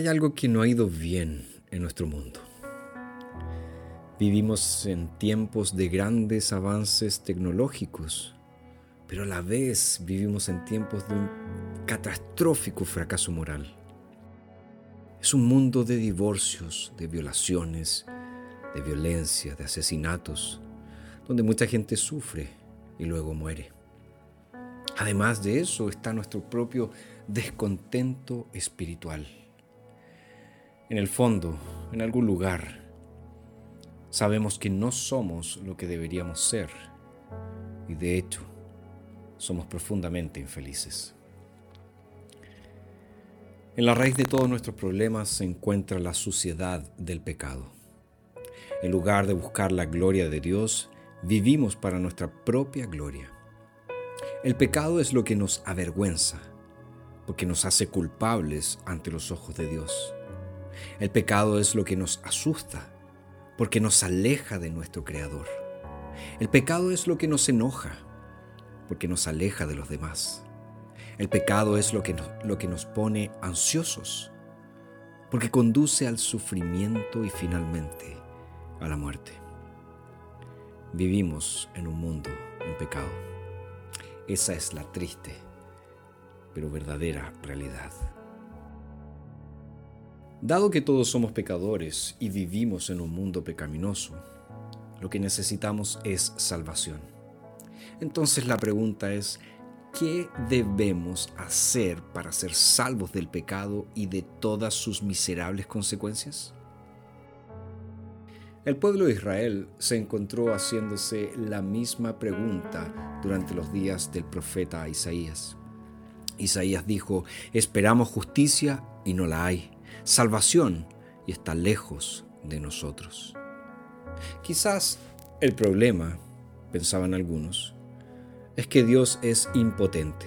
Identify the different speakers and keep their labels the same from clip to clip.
Speaker 1: Hay algo que no ha ido bien en nuestro mundo. Vivimos en tiempos de grandes avances tecnológicos, pero a la vez vivimos en tiempos de un catastrófico fracaso moral. Es un mundo de divorcios, de violaciones, de violencia, de asesinatos, donde mucha gente sufre y luego muere. Además de eso está nuestro propio descontento espiritual en el fondo, en algún lugar, sabemos que no somos lo que deberíamos ser y de hecho somos profundamente infelices. En la raíz de todos nuestros problemas se encuentra la suciedad del pecado. En lugar de buscar la gloria de Dios, vivimos para nuestra propia gloria. El pecado es lo que nos avergüenza, porque nos hace culpables ante los ojos de Dios. El pecado es lo que nos asusta, porque nos aleja de nuestro Creador. El pecado es lo que nos enoja, porque nos aleja de los demás. El pecado es lo que nos, lo que nos pone ansiosos, porque conduce al sufrimiento y finalmente a la muerte. Vivimos en un mundo en pecado. Esa es la triste, pero verdadera realidad. Dado que todos somos pecadores y vivimos en un mundo pecaminoso, lo que necesitamos es salvación. Entonces la pregunta es, ¿qué debemos hacer para ser salvos del pecado y de todas sus miserables consecuencias? El pueblo de Israel se encontró haciéndose la misma pregunta durante los días del profeta Isaías. Isaías dijo, esperamos justicia y no la hay salvación y está lejos de nosotros. Quizás el problema, pensaban algunos, es que Dios es impotente,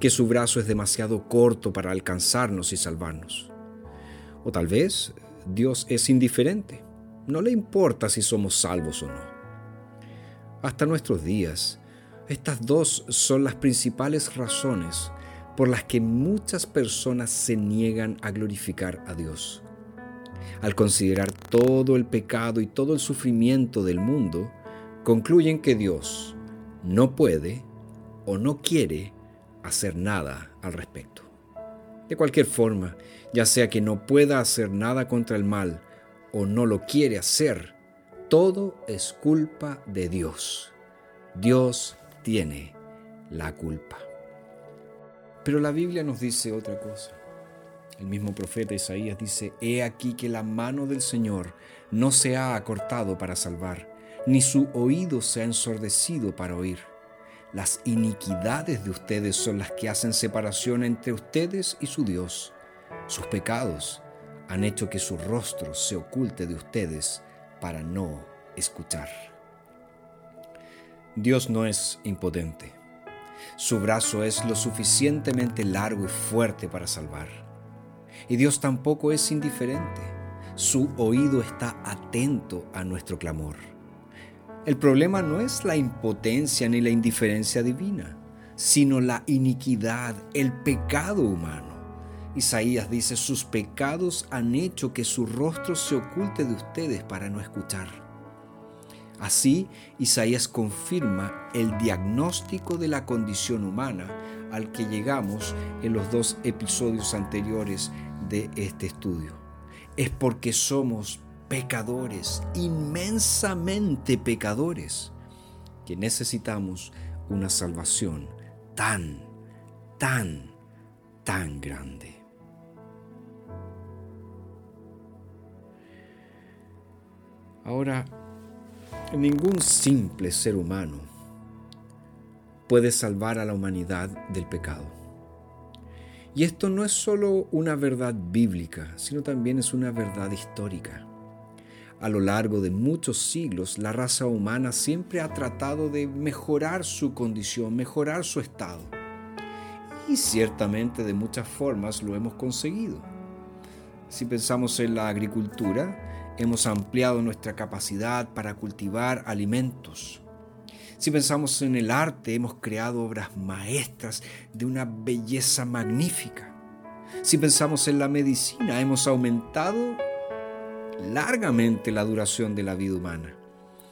Speaker 1: que su brazo es demasiado corto para alcanzarnos y salvarnos. O tal vez Dios es indiferente, no le importa si somos salvos o no. Hasta nuestros días, estas dos son las principales razones por las que muchas personas se niegan a glorificar a Dios. Al considerar todo el pecado y todo el sufrimiento del mundo, concluyen que Dios no puede o no quiere hacer nada al respecto. De cualquier forma, ya sea que no pueda hacer nada contra el mal o no lo quiere hacer, todo es culpa de Dios. Dios tiene la culpa. Pero la Biblia nos dice otra cosa. El mismo profeta Isaías dice, He aquí que la mano del Señor no se ha acortado para salvar, ni su oído se ha ensordecido para oír. Las iniquidades de ustedes son las que hacen separación entre ustedes y su Dios. Sus pecados han hecho que su rostro se oculte de ustedes para no escuchar. Dios no es impotente. Su brazo es lo suficientemente largo y fuerte para salvar. Y Dios tampoco es indiferente. Su oído está atento a nuestro clamor. El problema no es la impotencia ni la indiferencia divina, sino la iniquidad, el pecado humano. Isaías dice, sus pecados han hecho que su rostro se oculte de ustedes para no escuchar. Así, Isaías confirma el diagnóstico de la condición humana al que llegamos en los dos episodios anteriores de este estudio. Es porque somos pecadores, inmensamente pecadores, que necesitamos una salvación tan, tan, tan grande. Ahora, Ningún simple ser humano puede salvar a la humanidad del pecado. Y esto no es solo una verdad bíblica, sino también es una verdad histórica. A lo largo de muchos siglos, la raza humana siempre ha tratado de mejorar su condición, mejorar su estado. Y ciertamente de muchas formas lo hemos conseguido. Si pensamos en la agricultura, hemos ampliado nuestra capacidad para cultivar alimentos. Si pensamos en el arte, hemos creado obras maestras de una belleza magnífica. Si pensamos en la medicina, hemos aumentado largamente la duración de la vida humana.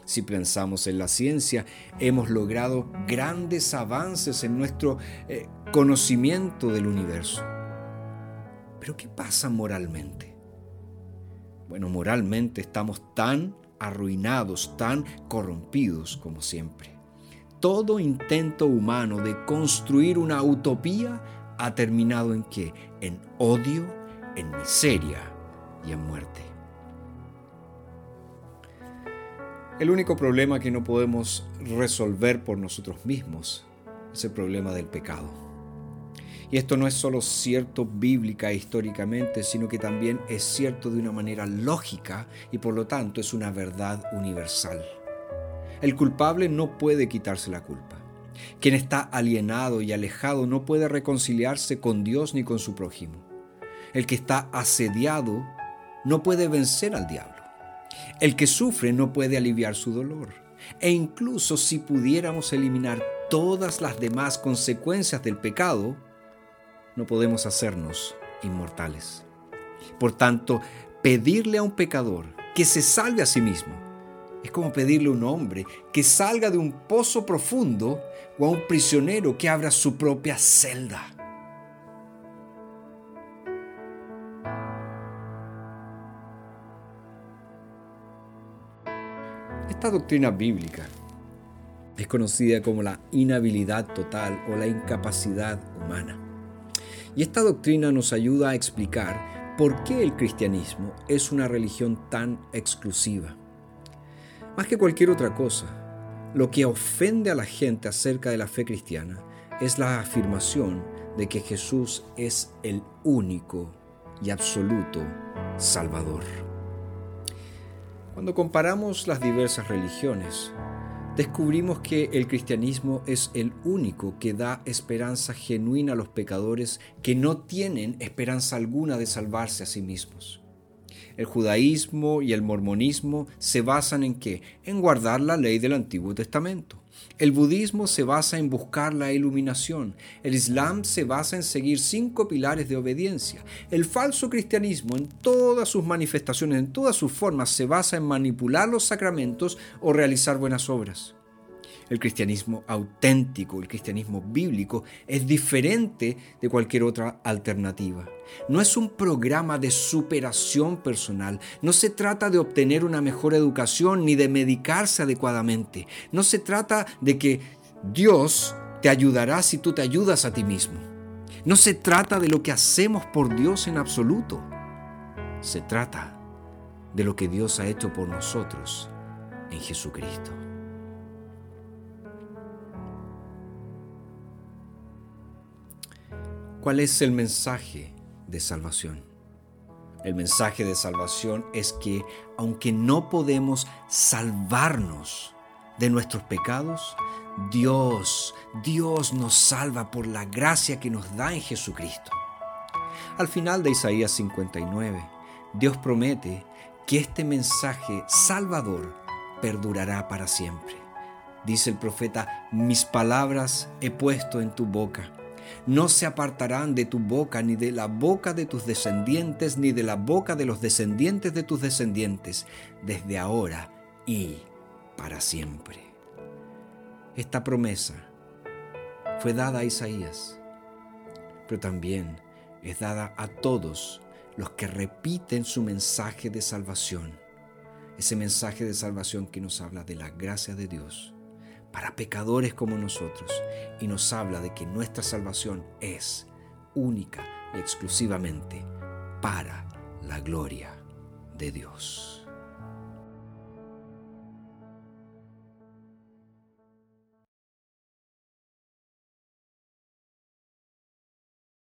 Speaker 1: Si pensamos en la ciencia, hemos logrado grandes avances en nuestro eh, conocimiento del universo. Pero ¿qué pasa moralmente? Bueno, moralmente estamos tan arruinados, tan corrompidos como siempre. Todo intento humano de construir una utopía ha terminado en qué? En odio, en miseria y en muerte. El único problema que no podemos resolver por nosotros mismos es el problema del pecado. Y esto no es solo cierto bíblica e históricamente, sino que también es cierto de una manera lógica y por lo tanto es una verdad universal. El culpable no puede quitarse la culpa. Quien está alienado y alejado no puede reconciliarse con Dios ni con su prójimo. El que está asediado no puede vencer al diablo. El que sufre no puede aliviar su dolor. E incluso si pudiéramos eliminar todas las demás consecuencias del pecado, no podemos hacernos inmortales. Por tanto, pedirle a un pecador que se salve a sí mismo es como pedirle a un hombre que salga de un pozo profundo o a un prisionero que abra su propia celda. Esta doctrina bíblica es conocida como la inhabilidad total o la incapacidad humana. Y esta doctrina nos ayuda a explicar por qué el cristianismo es una religión tan exclusiva. Más que cualquier otra cosa, lo que ofende a la gente acerca de la fe cristiana es la afirmación de que Jesús es el único y absoluto Salvador. Cuando comparamos las diversas religiones, descubrimos que el cristianismo es el único que da esperanza genuina a los pecadores que no tienen esperanza alguna de salvarse a sí mismos. El judaísmo y el mormonismo se basan en qué? En guardar la ley del Antiguo Testamento. El budismo se basa en buscar la iluminación. El islam se basa en seguir cinco pilares de obediencia. El falso cristianismo en todas sus manifestaciones, en todas sus formas, se basa en manipular los sacramentos o realizar buenas obras. El cristianismo auténtico, el cristianismo bíblico, es diferente de cualquier otra alternativa. No es un programa de superación personal. No se trata de obtener una mejor educación ni de medicarse adecuadamente. No se trata de que Dios te ayudará si tú te ayudas a ti mismo. No se trata de lo que hacemos por Dios en absoluto. Se trata de lo que Dios ha hecho por nosotros en Jesucristo. ¿Cuál es el mensaje de salvación? El mensaje de salvación es que aunque no podemos salvarnos de nuestros pecados, Dios, Dios nos salva por la gracia que nos da en Jesucristo. Al final de Isaías 59, Dios promete que este mensaje salvador perdurará para siempre. Dice el profeta, mis palabras he puesto en tu boca no se apartarán de tu boca, ni de la boca de tus descendientes, ni de la boca de los descendientes de tus descendientes, desde ahora y para siempre. Esta promesa fue dada a Isaías, pero también es dada a todos los que repiten su mensaje de salvación, ese mensaje de salvación que nos habla de la gracia de Dios para pecadores como nosotros y nos habla de que nuestra salvación es única y exclusivamente para la gloria de Dios.